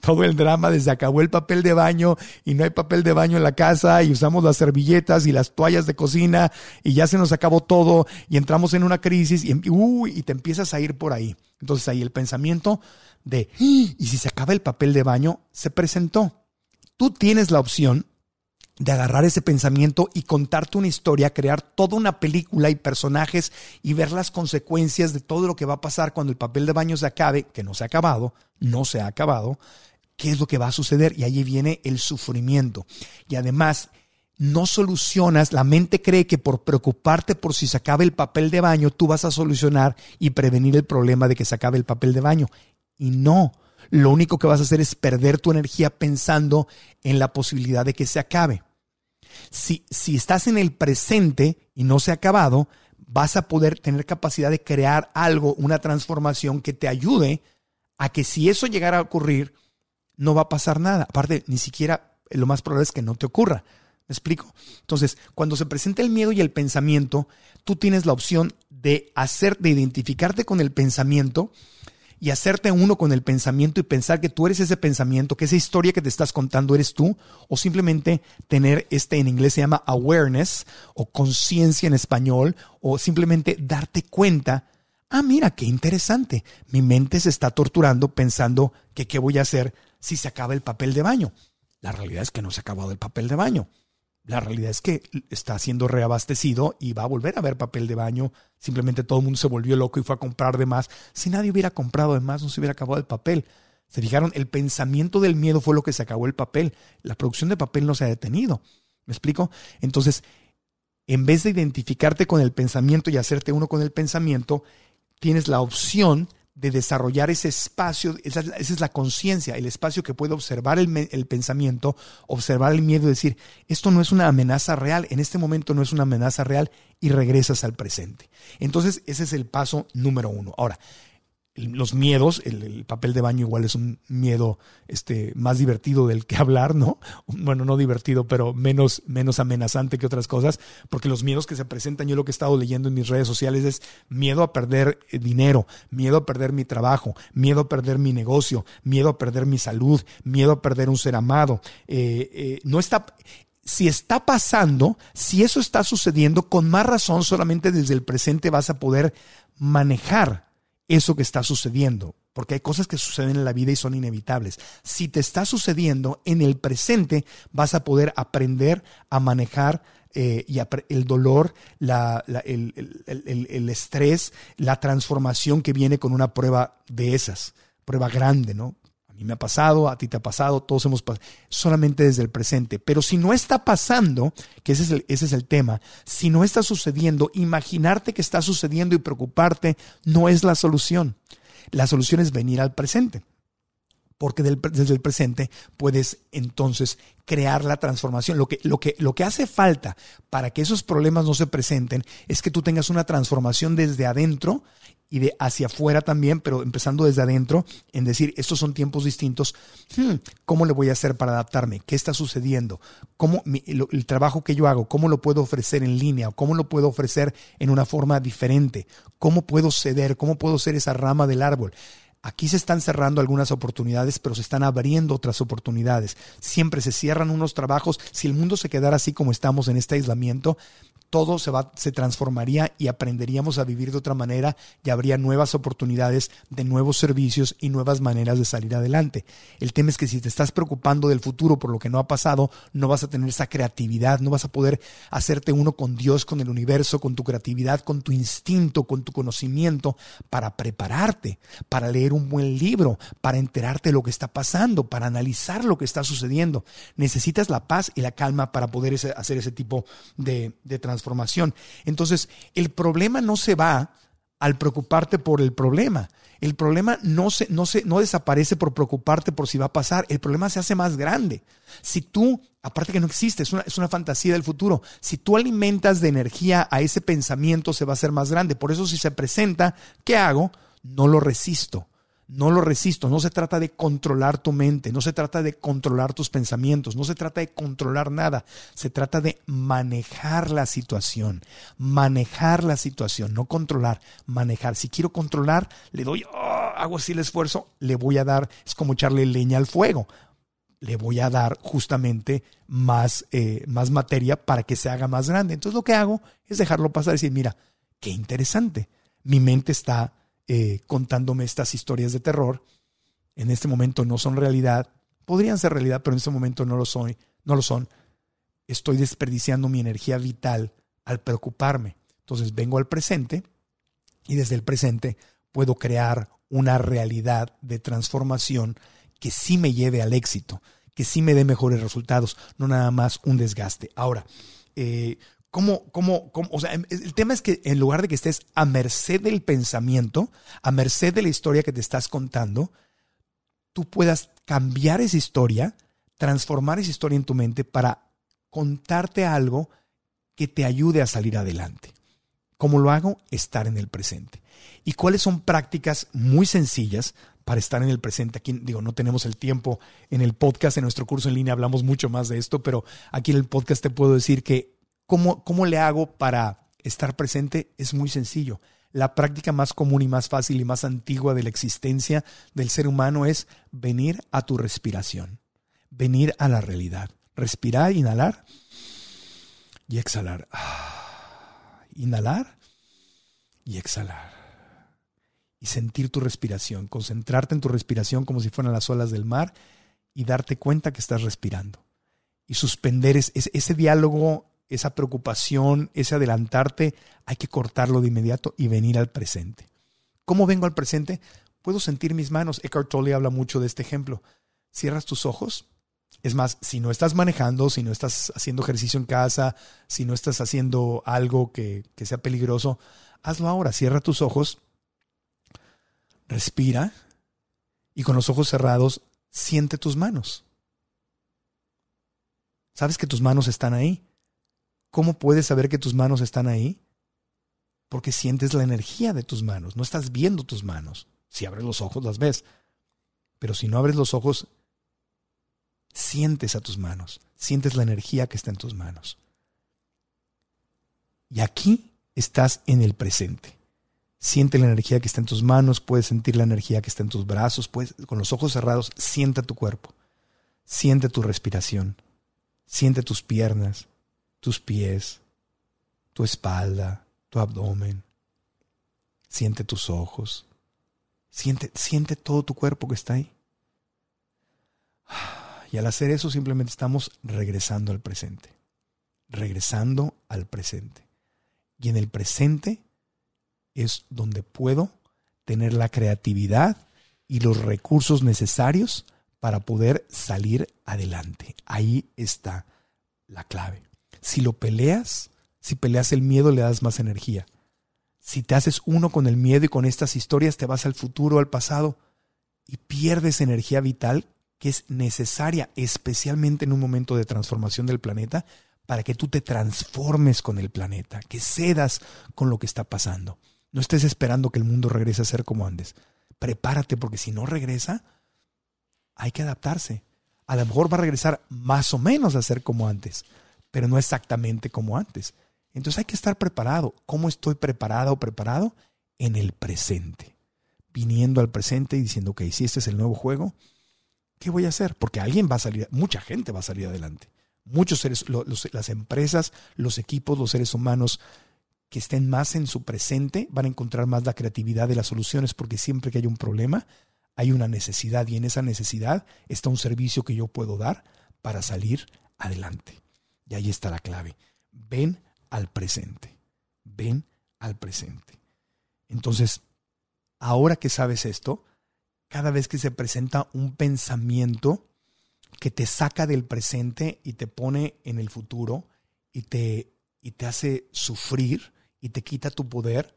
todo el drama desde acabó el papel de baño y no hay papel de baño en la casa y usamos las servilletas y las toallas de cocina y ya se nos acabó todo y entramos en una crisis y, uy, y te empiezas a ir por ahí. Entonces ahí el pensamiento de, ¡Ah! ¿y si se acaba el papel de baño? Se presentó tú tienes la opción de agarrar ese pensamiento y contarte una historia, crear toda una película y personajes y ver las consecuencias de todo lo que va a pasar cuando el papel de baño se acabe, que no se ha acabado, no se ha acabado, qué es lo que va a suceder y ahí viene el sufrimiento. Y además, no solucionas, la mente cree que por preocuparte por si se acabe el papel de baño, tú vas a solucionar y prevenir el problema de que se acabe el papel de baño. Y no, lo único que vas a hacer es perder tu energía pensando en la posibilidad de que se acabe. Si, si estás en el presente y no se ha acabado, vas a poder tener capacidad de crear algo, una transformación que te ayude a que si eso llegara a ocurrir, no va a pasar nada. Aparte, ni siquiera lo más probable es que no te ocurra. ¿Me explico? Entonces, cuando se presenta el miedo y el pensamiento, tú tienes la opción de hacer, de identificarte con el pensamiento y hacerte uno con el pensamiento y pensar que tú eres ese pensamiento, que esa historia que te estás contando eres tú, o simplemente tener este en inglés se llama awareness o conciencia en español, o simplemente darte cuenta, ah, mira, qué interesante, mi mente se está torturando pensando que qué voy a hacer si se acaba el papel de baño. La realidad es que no se ha acabado el papel de baño. La realidad es que está siendo reabastecido y va a volver a haber papel de baño. Simplemente todo el mundo se volvió loco y fue a comprar de más. Si nadie hubiera comprado de más, no se hubiera acabado el papel. Se fijaron, el pensamiento del miedo fue lo que se acabó el papel. La producción de papel no se ha detenido. ¿Me explico? Entonces, en vez de identificarte con el pensamiento y hacerte uno con el pensamiento, tienes la opción de desarrollar ese espacio, esa, es la conciencia, el espacio que puede observar el, el, pensamiento, observar el miedo decir, esto no es una amenaza real, en este momento no es una amenaza real y regresas al presente. Entonces, ese es el paso número uno. Ahora, los miedos, el, el, papel de baño igual es un miedo este, más divertido del que *laughs* hablar, ¿no? Bueno, no divertido, pero menos, menos amenazante que otras cosas, porque los miedos que se presentan, yo lo que he estado leyendo en mis redes sociales es miedo a perder eh, dinero, miedo a perder mi trabajo, miedo a perder mi negocio, miedo a perder mi salud, miedo a perder un ser amado. Eh, eh, no está, si está pasando, si eso está sucediendo, con más razón solamente desde el presente vas a poder manejar eso que está sucediendo, porque hay cosas que suceden en la vida y son inevitables. Si te está sucediendo en el presente, vas a poder aprender a manejar eh, y el dolor, el, estrés, la transformación que viene con una prueba de esas, prueba grande, ¿no? A mí me ha pasado, a ti te ha pasado, todos hemos pasado, solamente desde el presente. Pero si no está pasando, que ese es, el, ese es el tema, si no está sucediendo, imaginarte que está sucediendo y preocuparte no es la solución. La solución es venir al presente porque desde el presente puedes entonces crear la transformación. Lo que, lo, que, lo que hace falta para que esos problemas no se presenten es que tú tengas una transformación desde adentro y de hacia afuera también, pero empezando desde adentro, en decir, estos son tiempos distintos, hmm, ¿cómo le voy a hacer para adaptarme? ¿Qué está sucediendo? ¿Cómo el trabajo que yo hago, cómo lo puedo ofrecer en línea? ¿Cómo lo puedo ofrecer en una forma diferente? ¿Cómo puedo ceder? ¿Cómo puedo ser esa rama del árbol? Aquí se están cerrando algunas oportunidades, pero se están abriendo otras oportunidades. Siempre se cierran unos trabajos. Si el mundo se quedara así como estamos en este aislamiento, todo se, va, se transformaría y aprenderíamos a vivir de otra manera y habría nuevas oportunidades de nuevos servicios y nuevas maneras de salir adelante. El tema es que si te estás preocupando del futuro por lo que no ha pasado, no vas a tener esa creatividad, no vas a poder hacerte uno con Dios, con el universo, con tu creatividad, con tu instinto, con tu conocimiento para prepararte, para leer un buen libro, para enterarte de lo que está pasando, para analizar lo que está sucediendo. Necesitas la paz y la calma para poder hacer ese tipo de, de transformación transformación. Entonces, el problema no se va al preocuparte por el problema. El problema no, se, no, se, no desaparece por preocuparte por si va a pasar. El problema se hace más grande. Si tú, aparte que no existe, es una, es una fantasía del futuro, si tú alimentas de energía a ese pensamiento, se va a hacer más grande. Por eso si se presenta, ¿qué hago? No lo resisto no lo resisto. No se trata de controlar tu mente, no se trata de controlar tus pensamientos, no se trata de controlar nada. Se trata de manejar la situación, manejar la situación, no controlar, manejar. Si quiero controlar, le doy, oh, hago así el esfuerzo, le voy a dar, es como echarle leña al fuego. Le voy a dar justamente más, eh, más materia para que se haga más grande. Entonces lo que hago es dejarlo pasar y decir, mira, qué interesante. Mi mente está eh, contándome estas historias de terror. En este momento no son realidad. Podrían ser realidad, pero en este momento no lo son. No lo son. Estoy desperdiciando mi energía vital al preocuparme. Entonces vengo al presente y desde el presente puedo crear una realidad de transformación que sí me lleve al éxito, que sí me dé mejores resultados, no nada más un desgaste. Ahora, eh, ¿Cómo, cómo, cómo? O sea, em, el tema es que en lugar de que estés a merced del pensamiento, a merced de la historia que te estás contando, tú puedas cambiar esa historia, transformar esa historia en tu mente para contarte algo que te ayude a salir adelante. ¿Cómo lo hago? Estar en el presente. ¿Y cuáles son prácticas muy sencillas para estar en el presente? Aquí, digo, no tenemos el tiempo en el podcast, en nuestro curso en línea hablamos mucho más de esto, pero aquí en el podcast te puedo decir que ¿Cómo, ¿Cómo le hago para estar presente? Es muy sencillo. La práctica más común y más fácil y más antigua de la existencia del ser humano es venir a tu respiración, venir a la realidad. Respirar, inhalar y exhalar. Inhalar y exhalar. Y sentir tu respiración, concentrarte en tu respiración como si fueran las olas del mar y darte cuenta que estás respirando. Y suspender ese diálogo esa preocupación, ese adelantarte, hay que cortarlo de inmediato y venir al presente. ¿Cómo vengo al presente? Puedo sentir mis manos. Eckhart Tolle habla mucho de este ejemplo. Cierras tus ojos. Es más, si no estás manejando, si no estás haciendo ejercicio en casa, si no estás haciendo algo que, que sea peligroso, hazlo ahora. Cierra tus ojos, respira y con los ojos cerrados siente tus manos. Sabes que tus manos están ahí. ¿Cómo puedes saber que tus manos están ahí? Porque sientes la energía de tus manos, no estás viendo tus manos. Si abres los ojos las ves, pero si no abres los ojos, sientes a tus manos, sientes la energía que está en tus manos. Y aquí estás en el presente. Siente la energía que está en tus manos, puedes sentir la energía que está en tus brazos, puedes, con los ojos cerrados, siente tu cuerpo, siente tu respiración, siente tus piernas, tus pies, tu espalda, tu abdomen. Siente tus ojos. Siente, siente todo tu cuerpo que está ahí. Y al hacer eso simplemente estamos regresando al presente. Regresando al presente. Y en el presente es donde puedo tener la creatividad y los recursos necesarios para poder salir adelante. Ahí está la clave. Si lo peleas, si peleas el miedo, le das más energía. Si te haces uno con el miedo y con estas historias, te vas al futuro, al pasado, y pierdes energía vital que es necesaria, especialmente en un momento de transformación del planeta, para que tú te transformes con el planeta, que cedas con lo que está pasando. No estés esperando que el mundo regrese a ser como antes. Prepárate porque si no regresa, hay que adaptarse. A lo mejor va a regresar más o menos a ser como antes, pero no exactamente como antes. Entonces hay que estar preparado. ¿Cómo estoy preparado o preparado? En el presente. Viniendo al presente y diciendo, ok, si este es el nuevo juego, ¿qué voy a hacer? Porque alguien va a salir, mucha gente va a salir adelante. Muchos seres, las empresas, los equipos, los seres humanos que estén más en su presente van a encontrar más la creatividad de las soluciones porque siempre que hay un problema hay una necesidad y en esa necesidad está un servicio que yo puedo dar para salir adelante. Y ahí está la clave. Ven al presente. Ven al presente. Entonces, ahora que sabes esto, cada vez que se presenta un pensamiento que te saca del presente y te pone en el futuro y te, y te hace sufrir y te quita tu poder,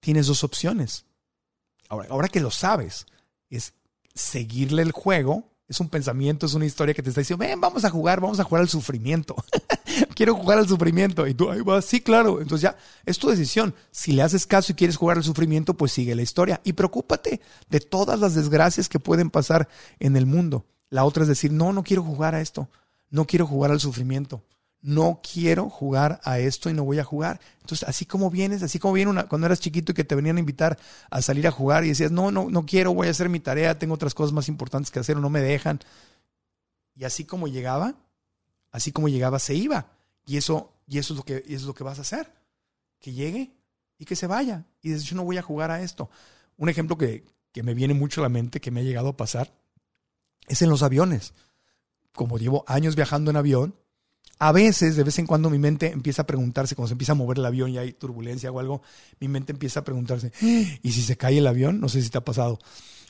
tienes dos opciones. Ahora, ahora que lo sabes, es seguirle el juego es un pensamiento, es una historia que te está diciendo, ven, vamos a jugar, vamos a jugar al sufrimiento. *laughs* Quiero jugar al sufrimiento. Y tú, ahí vas, sí, claro. Entonces ya, es tu decisión. Si le haces caso y quieres jugar al sufrimiento, pues sigue la historia. Y preocúpate de todas las desgracias que pueden pasar en el mundo. La otra es decir, no, no quiero jugar a esto. No quiero jugar al sufrimiento no quiero jugar a esto y no voy a jugar. Entonces, así como vienes, así como viene una, cuando eras chiquito y que te venían a invitar a salir a jugar y decías, no, no, no quiero, voy a hacer mi tarea, tengo otras cosas más importantes que hacer o no me dejan. Y así como llegaba, así como llegaba, se iba. Y eso, y eso es lo que, es lo que vas a hacer. Que llegue y que se vaya. Y dices, yo no voy a jugar a esto. Un ejemplo que, que me viene mucho a la mente, que me ha llegado a pasar, es en los aviones. Como llevo años viajando en avión, a veces, de vez en cuando, mi mente empieza a preguntarse, cuando se empieza a mover el avión y hay turbulencia o algo, mi mente empieza a preguntarse, ¿y si se cae el avión? No sé si te ha pasado.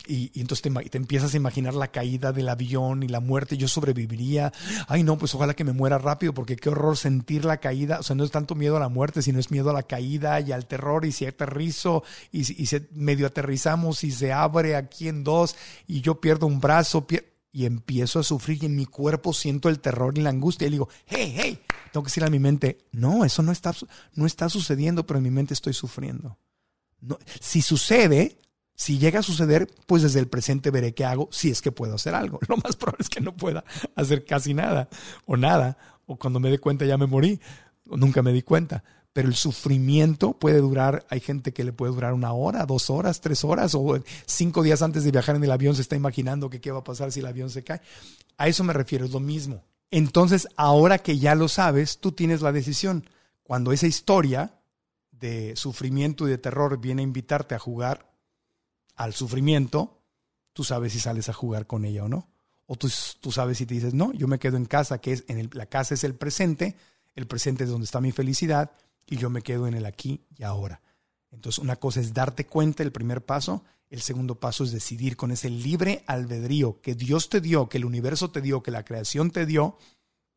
Y, entonces te, empiezas a imaginar la caída del avión y la muerte, yo sobreviviría. Ay, no, pues ojalá que me muera rápido, porque qué horror sentir la caída. O sea, no es tanto miedo a la muerte, sino es miedo a la caída y al terror. Y si aterrizo y, y medio aterrizamos y se abre aquí en dos y yo pierdo un brazo, y empiezo a sufrir y en mi cuerpo siento el terror y la angustia y digo, hey, hey, tengo que decir a mi mente, no, eso no está, no está sucediendo, pero en mi mente estoy sufriendo. No, si sucede, si llega a suceder, pues desde el presente veré qué hago, si es que puedo hacer algo. *laughs* Lo más probable es que no pueda hacer casi nada o nada, o cuando me dé cuenta ya me morí, o nunca me di cuenta pero el sufrimiento puede durar, hay gente que le puede durar una hora, dos horas, tres horas, o cinco días antes de viajar en el avión se está imaginando que qué va a pasar si el avión se cae. A eso me refiero, es lo mismo. Entonces, ahora que ya lo sabes, tú tienes la decisión. Cuando esa historia de sufrimiento y de terror viene a invitarte a jugar al sufrimiento, tú sabes si sales a jugar con ella o no. O tú, tú sabes si te dices, no, yo me quedo en casa, que es en la casa es el presente, el presente es donde está mi felicidad, y yo me quedo en el aquí y ahora. Entonces, una cosa es darte cuenta, el primer paso. El segundo paso es decidir con ese libre albedrío que Dios te dio, que el universo te dio, que la creación te dio,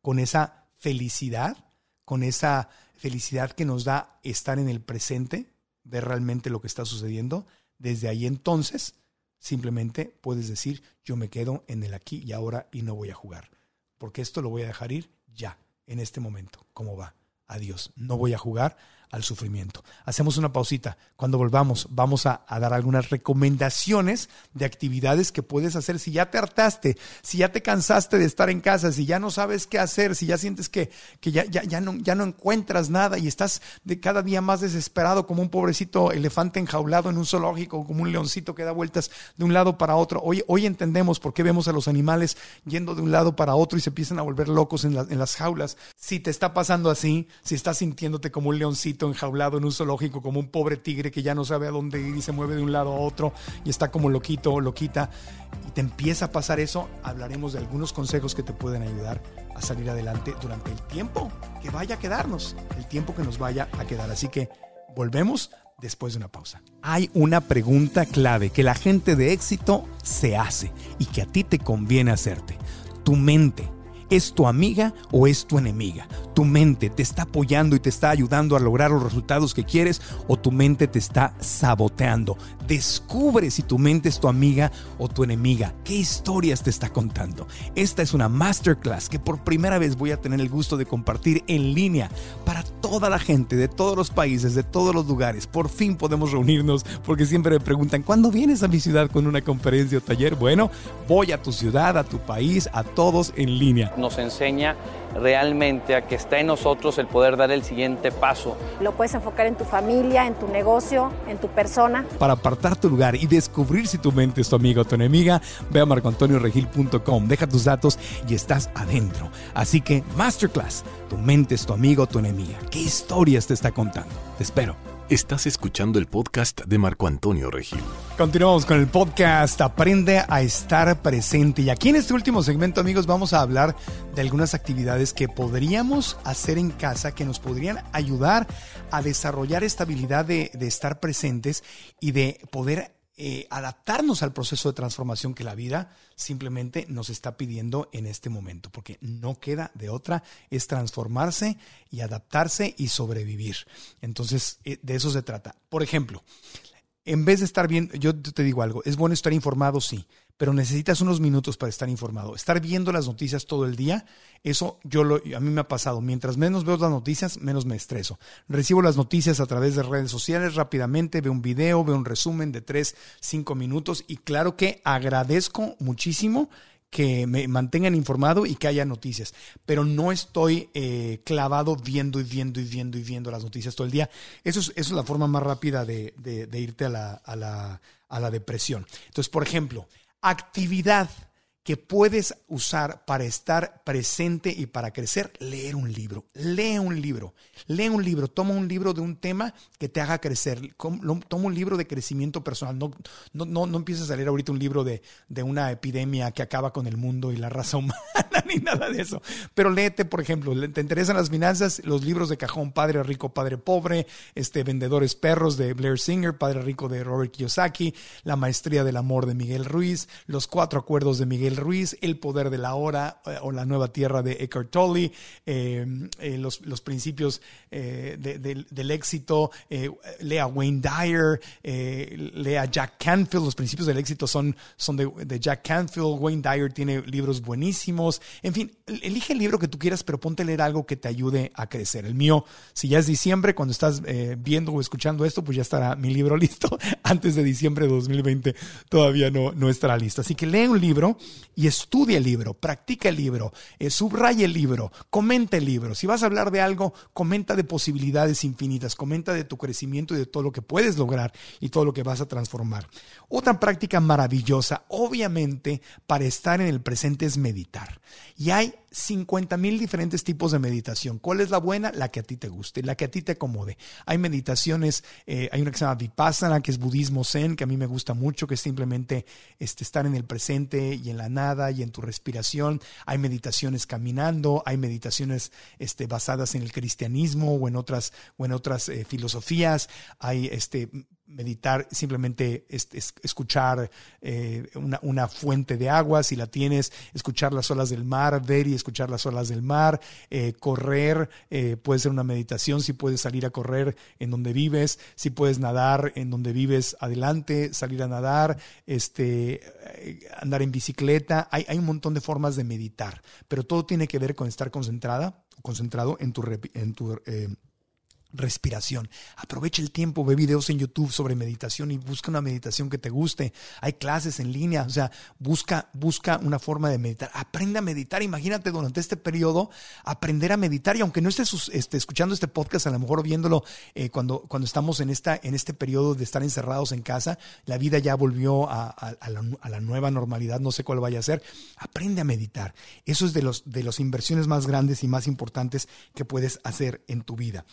con esa felicidad, con esa felicidad que nos da estar en el presente, ver realmente lo que está sucediendo. Desde ahí entonces, simplemente puedes decir, yo me quedo en el aquí y ahora y no voy a jugar, porque esto lo voy a dejar ir ya, en este momento, como va adiós, no voy a jugar al sufrimiento. Hacemos una pausita. Cuando volvamos, vamos a, dar algunas recomendaciones de actividades que puedes hacer si ya te hartaste, si ya te cansaste de estar en casa, si ya no sabes qué hacer, si ya sientes que, que ya, ya, ya, no, ya no encuentras nada y estás de cada día más desesperado como un pobrecito elefante enjaulado en un zoológico, como un leoncito que da vueltas de un lado para otro. Hoy, hoy entendemos por qué vemos a los animales yendo de un lado para otro y se empiezan a volver locos en, en las jaulas. Si te está pasando así, si estás sintiéndote como un leoncito, enjaulado en un zoológico como un pobre tigre que ya no sabe a dónde ir y se mueve de un lado a otro y está como loquito o loquita y te empieza a pasar eso, hablaremos de algunos consejos que te pueden ayudar a salir adelante durante el tiempo que vaya a quedarnos, el tiempo que nos vaya a quedar. Así que volvemos, después de una pausa. Hay una pregunta clave que la gente de éxito se hace y que a ti te conviene hacerte. Tu mente. ¿Es tu amiga o es tu enemiga? ¿Tu mente te está apoyando y te está ayudando a lograr los resultados que quieres o tu mente te está saboteando? Descubre si tu mente es tu amiga o tu enemiga. ¿Qué historias te está contando? Esta es una masterclass que por primera vez voy a tener el gusto de compartir en línea para toda la gente de todos los países, de todos los lugares. Por fin podemos reunirnos porque siempre me preguntan, ¿cuándo vienes a mi ciudad con una conferencia o taller? Bueno, voy a tu ciudad, a tu país, a todos en línea nos enseña realmente a que está en nosotros el poder dar el siguiente paso. Lo puedes enfocar en tu familia, en tu negocio, en tu persona. Para apartar tu lugar y descubrir si tu mente es tu amiga o tu enemiga, ve a marcoantonioregil.com, deja tus datos y estás adentro. Así que, Masterclass, tu mente es tu amigo o tu enemiga. ¿Qué historias te está contando? Te espero. Estás escuchando el podcast de Marco Antonio Regil. Continuamos con el podcast Aprende a estar presente. Y aquí en este último segmento, amigos, vamos a hablar de algunas actividades que podríamos hacer en casa que nos podrían ayudar a desarrollar esta habilidad de, de estar presentes y de poder eh, adaptarnos al proceso de transformación que la vida simplemente nos está pidiendo en este momento, porque no queda de otra, es transformarse y adaptarse y sobrevivir. Entonces, eh, de eso se trata. Por ejemplo, en vez de estar bien, yo te digo algo, es bueno estar informado, sí, pero necesitas unos minutos para estar informado. Estar viendo las noticias todo el día, eso yo lo, a mí me ha pasado. Mientras menos veo las noticias, menos me estreso. Recibo las noticias a través de redes sociales rápidamente, veo un video, veo un resumen de 3, 5 minutos y claro que agradezco muchísimo que me mantengan informado y que haya noticias, pero no estoy eh, clavado viendo y viendo y viendo y viendo las noticias todo el día. Eso es, eso es la forma más rápida de, irte a, la, a la depresión. Entonces, por ejemplo, actividad que puedes usar para estar presente y para crecer, leer un libro. Lee un libro. Lee un libro. Toma un libro de un tema que te haga crecer. Toma un libro de crecimiento personal. No, no, no, no empieces a leer ahorita un libro de, de, una epidemia que acaba con el mundo y la raza *laughs* humana, ni nada de eso. Pero léete, por ejemplo, te interesan las finanzas, los libros de cajón Padre Rico, Padre Pobre, este, Vendedores Perros de Blair Singer, Padre Rico de Robert Kiyosaki, La Maestría del Amor de Miguel Ruiz, Los Cuatro Acuerdos de Miguel Ruiz, El Poder de la Hora eh, o La Nueva Tierra de Eckhart Tolle, eh, eh, los, los, principios del éxito, lea Wayne Dyer, lea Jack Canfield, los principios del éxito son, son de, Jack Canfield, Wayne Dyer tiene libros buenísimos, en fin, elige el libro que tú quieras, pero ponte a leer algo que te ayude a crecer. El mío, si ya es diciembre, cuando estás viendo o escuchando esto, pues ya estará mi libro *laughs* listo. Antes de diciembre de 2020 todavía no, no estará listo. Así que lee un libro y estudia el libro, practica el libro, eh, subraya el libro, comenta el libro. Si vas a hablar de algo, comenta de posibilidades infinitas, comenta de tu crecimiento y de todo lo que puedes lograr y todo lo que vas a transformar. Otra práctica maravillosa, obviamente, para estar en el presente es meditar. Y hay 50 mil diferentes tipos de meditación. ¿Cuál es la buena? La que a ti te guste, la que a ti te acomode. Hay meditaciones, eh, hay una que se llama Vipassana, que es budismo zen, que a mí me gusta mucho, que es simplemente este, estar en el presente y en la nada y en tu respiración. Hay meditaciones caminando, hay meditaciones este, basadas en el cristianismo o en otras, o en otras eh, filosofías. Hay este, meditar, simplemente escuchar eh, una, fuente de agua, si la tienes, escuchar las olas del mar, ver y escuchar las olas del mar, eh, correr, eh, puede ser una meditación, si puedes salir a correr en donde vives, si puedes nadar en donde vives, adelante, salir a nadar, este, andar en bicicleta, hay, hay un montón de formas de meditar, pero todo tiene que ver con estar concentrada, concentrado en tu, en tu respiración. Aprovecha el tiempo, ve videos en YouTube sobre meditación y busca una meditación que te guste. Hay clases en línea, o sea, busca, busca una forma de meditar. Aprende a meditar. Imagínate durante este periodo aprender a meditar y aunque no estés este, escuchando este podcast, a lo mejor viéndolo eh, cuando, cuando estamos en, esta, en este periodo de estar encerrados en casa, la vida ya volvió a, la, nueva normalidad, no sé cuál vaya a ser. Aprende a meditar. Eso es de las los inversiones más grandes y más importantes que puedes hacer en tu vida.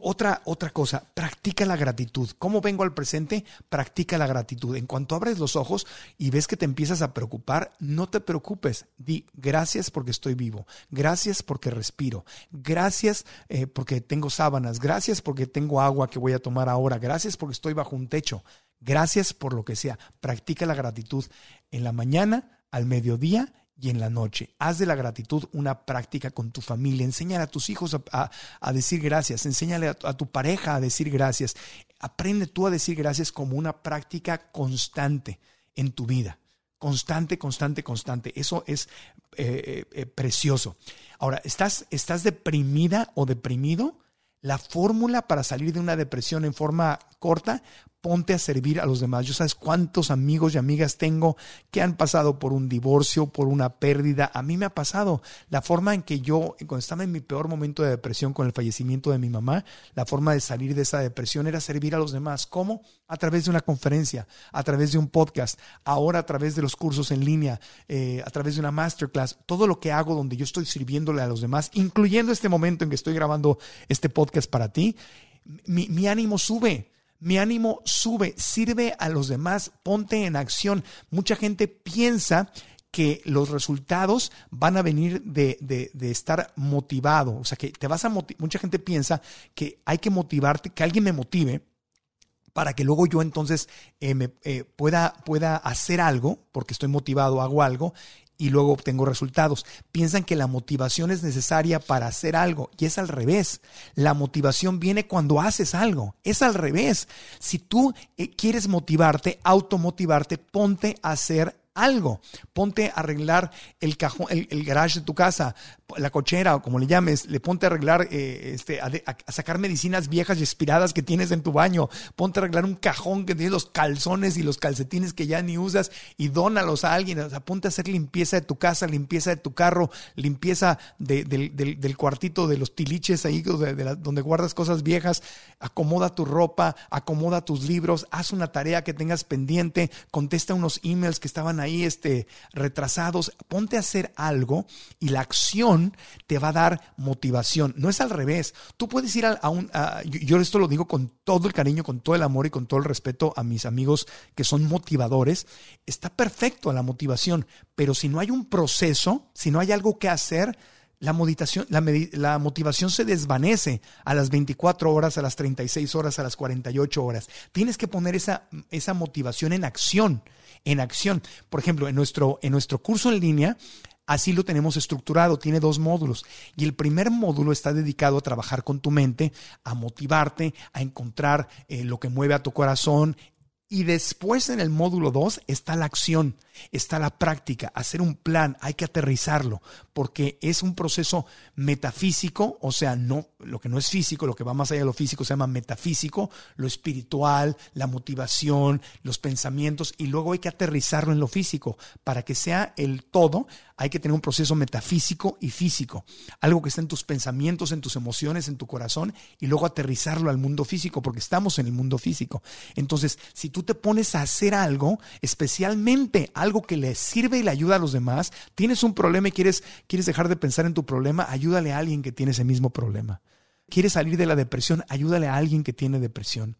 Otra, otra cosa, practica la gratitud. ¿Cómo vengo al presente? Practica la gratitud. En cuanto abres los ojos y ves que te empiezas a preocupar, no te preocupes. Di gracias porque estoy vivo. Gracias porque respiro. Gracias eh, porque tengo sábanas. Gracias porque tengo agua que voy a tomar ahora. Gracias porque estoy bajo un techo. Gracias por lo que sea. Practica la gratitud en la mañana, al mediodía y en la noche. Haz de la gratitud una práctica con tu familia. Enséñale a tus hijos a, decir gracias. Enséñale a, tu pareja a decir gracias. Aprende tú a decir gracias como una práctica constante en tu vida. Constante, constante, constante. Eso es eh, eh, precioso. Ahora, ¿estás, ¿estás deprimida o deprimido? La fórmula para salir de una depresión en forma corta, ponte a servir a los demás. Yo sabes cuántos amigos y amigas tengo que han pasado por un divorcio, por una pérdida. A mí me ha pasado la forma en que yo, cuando estaba en mi peor momento de depresión con el fallecimiento de mi mamá, la forma de salir de esa depresión era servir a los demás. ¿Cómo? A través de una conferencia, a través de un podcast, ahora a través de los cursos en línea, eh, a través de una masterclass. Todo lo que hago donde yo estoy sirviéndole a los demás, incluyendo este momento en que estoy grabando este podcast para ti, mi, mi ánimo sube mi ánimo sube, sirve a los demás, ponte en acción. Mucha gente piensa que los resultados van a venir de, estar motivado. O sea, que te vas a Mucha gente piensa que hay que motivarte, que alguien me motive para que luego yo entonces eh, me, eh, pueda, pueda hacer algo, porque estoy motivado, hago algo, y luego obtengo resultados. Piensan que la motivación es necesaria para hacer algo y es al revés. La motivación viene cuando haces algo. Es al revés. Si tú eh, quieres motivarte, automotivarte, ponte a hacer algo. Ponte a arreglar el cajón, el, garage de tu casa, la cochera o como le llames. Le ponte a arreglar, eh, este, a, sacar medicinas viejas y expiradas que tienes en tu baño. Ponte a arreglar un cajón que tiene los calzones y los calcetines que ya ni usas y dónalos a alguien. O ponte a hacer limpieza de tu casa, limpieza de tu carro, limpieza del, cuartito de los tiliches ahí donde guardas cosas viejas. Acomoda tu ropa, acomoda tus libros, haz una tarea que tengas pendiente, contesta unos emails que estaban ahí este, retrasados, ponte a hacer algo y la acción te va a dar motivación. No es al revés. Tú puedes ir a, un... yo esto lo digo con todo el cariño, con todo el amor y con todo el respeto a mis amigos que son motivadores. Está perfecto la motivación, pero si no hay un proceso, si no hay algo que hacer, la, la, motivación se desvanece a las 24 horas, a las 36 horas, a las 48 horas. Tienes que poner esa, esa motivación en acción en acción. Por ejemplo, en nuestro, en nuestro curso en línea, así lo tenemos estructurado, tiene dos módulos. Y el primer módulo está dedicado a trabajar con tu mente, a motivarte, a encontrar eh, lo que mueve a tu corazón. Y después en el módulo 2 está la acción, está la práctica, hacer un plan, hay que aterrizarlo, porque es un proceso metafísico, o sea, no lo que no es físico, lo que va más allá de lo físico se llama metafísico, lo espiritual, la motivación, los pensamientos y luego hay que aterrizarlo en lo físico para que sea el todo, hay que tener un proceso metafísico y físico, algo que está en tus pensamientos, en tus emociones, en tu corazón y luego aterrizarlo al mundo físico, porque estamos en el mundo físico. Entonces, si tú te pones a hacer algo, especialmente que le sirve y le ayuda a los demás, tienes un problema y quieres, quieres dejar de pensar en tu problema, ayúdale a alguien que tiene ese mismo problema. ¿Quieres salir de la depresión? Ayúdale a alguien que tiene depresión.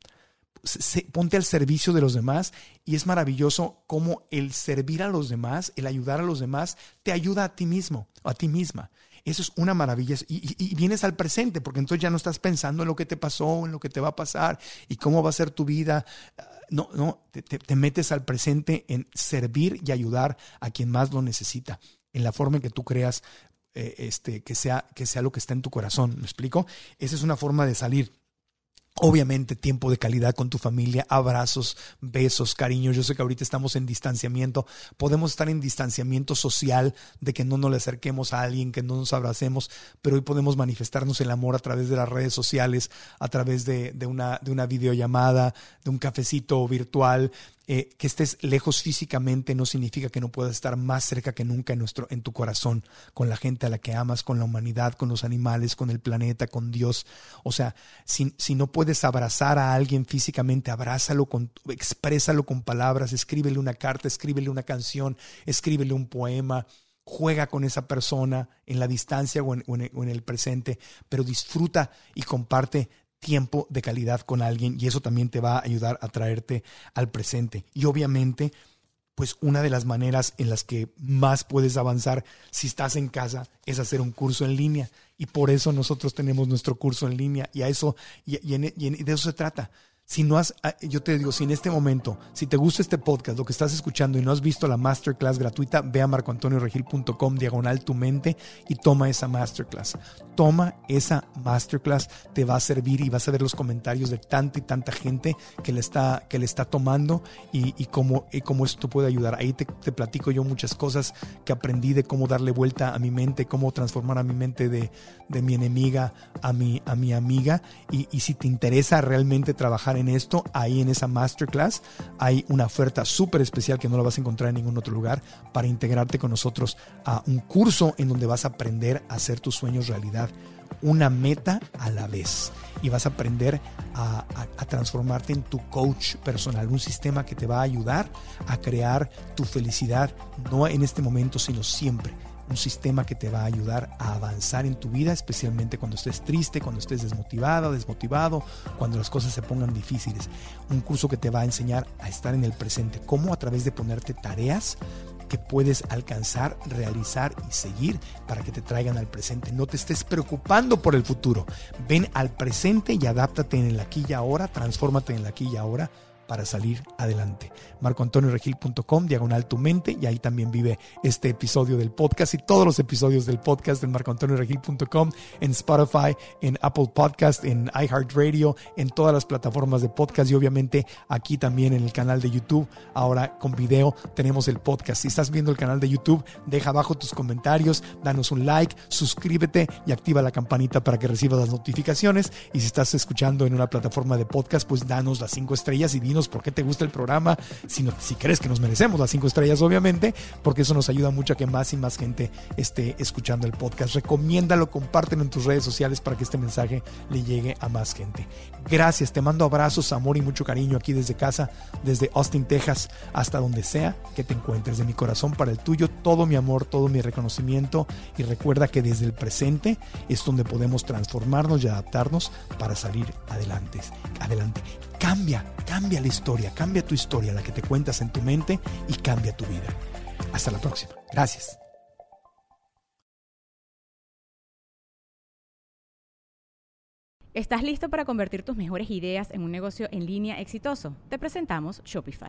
ponte al servicio de los demás y es maravilloso cómo el servir a los demás, el ayudar a los demás, te ayuda a ti mismo, a ti misma. Eso es una maravilla. Y, vienes al presente, porque entonces ya no estás pensando en lo que te pasó, en lo que te va a pasar y cómo va a ser tu vida. No, no, te, metes al presente en servir y ayudar a quien más lo necesita, en la forma en que tú creas eh, este, que, sea, que sea lo que está en tu corazón. ¿Me explico? Esa es una forma de salir. Obviamente tiempo de calidad con tu familia, abrazos, besos, cariños. Yo sé que ahorita estamos en distanciamiento. Podemos estar en distanciamiento social de que no nos le acerquemos a alguien, que no nos abracemos, pero hoy podemos manifestarnos el amor a través de las redes sociales, a través de, de una, de una videollamada, de un cafecito virtual, eh, que estés lejos físicamente no significa que no puedas estar más cerca que nunca en, nuestro, en tu corazón, con la gente a la que amas, con la humanidad, con los animales, con el planeta, con Dios. O sea, si, si no puedes abrazar a alguien físicamente, abrázalo, con, exprésalo con palabras, escríbele una carta, escríbele una canción, escríbele un poema, juega con esa persona en la distancia o en, o en- o en el presente, pero disfruta y comparte tiempo de calidad con alguien y eso también te va a ayudar a traerte al presente. Y obviamente, pues una de las maneras en las que más puedes avanzar si estás en casa es hacer un curso en línea. Y por eso nosotros tenemos nuestro curso en línea y a eso y, y en- y en- de eso se trata. Si no has, ah, yo te digo, si en este momento, si te gusta este podcast, lo que estás escuchando y no has visto la masterclass gratuita, ve a marcoantonioregil.com diagonal tu mente y toma esa masterclass. Toma esa masterclass, te va a servir y vas a ver los comentarios de tanta y tanta gente que le está, que le está tomando y, cómo, y cómo esto puede ayudar. Ahí te, te platico yo muchas cosas que aprendí de cómo darle vuelta a mi mente, cómo transformar a mi mente de, de mi enemiga a mi, a mi amiga. Y si te interesa realmente trabajar en esto, ahí en esa masterclass hay una oferta súper especial que no la vas a encontrar en ningún otro lugar para integrarte con nosotros a un curso en donde vas a aprender a hacer tus sueños realidad una meta a la vez y vas a aprender a, a- transformarte en tu coach personal, un sistema que te va a ayudar a crear tu felicidad, no en este momento, sino siempre. Un sistema que te va a ayudar a avanzar en tu vida, especialmente cuando estés triste, cuando estés desmotivado, desmotivado, cuando las cosas se pongan difíciles. Un curso que te va a enseñar a estar en el presente, cómo a través de ponerte tareas que puedes alcanzar, realizar y seguir para que te traigan al presente. No te estés preocupando por el futuro. Ven al presente y adáptate en el aquí y ahora, transfórmate en el aquí y ahora para salir adelante. marcoantonioregil.com, diagonal tu mente, y ahí también vive este episodio del podcast y todos los episodios del podcast en marcoantonioregil.com, en Spotify, en Apple Podcast, en iHeartRadio, en todas las plataformas de podcast y obviamente aquí también en el canal de YouTube. Ahora con video tenemos el podcast. Si estás viendo el canal de YouTube, deja abajo tus comentarios, danos un like, suscríbete y activa la campanita para que recibas las notificaciones. Y si estás escuchando en una plataforma de podcast, pues danos las cinco estrellas y dinos por qué te gusta el programa, si, no- si crees que nos merecemos las cinco estrellas, obviamente, porque eso nos ayuda mucho a que más y más gente esté escuchando el podcast. Recomiéndalo, compártelo en tus redes sociales para que este mensaje le llegue a más gente. Gracias, te mando abrazos, amor y mucho cariño aquí desde casa, desde Austin, Texas, hasta donde sea que te encuentres. De mi corazón para el tuyo, todo mi amor, todo mi reconocimiento. Y recuerda que desde el presente es donde podemos transformarnos y adaptarnos para salir adelante. Adelante. Cambia, cambia la historia, cambia tu historia, la que te cuentas en tu mente y cambia tu vida. Hasta la próxima. Gracias. ¿Estás listo para convertir tus mejores ideas en un negocio en línea exitoso? Te presentamos Shopify.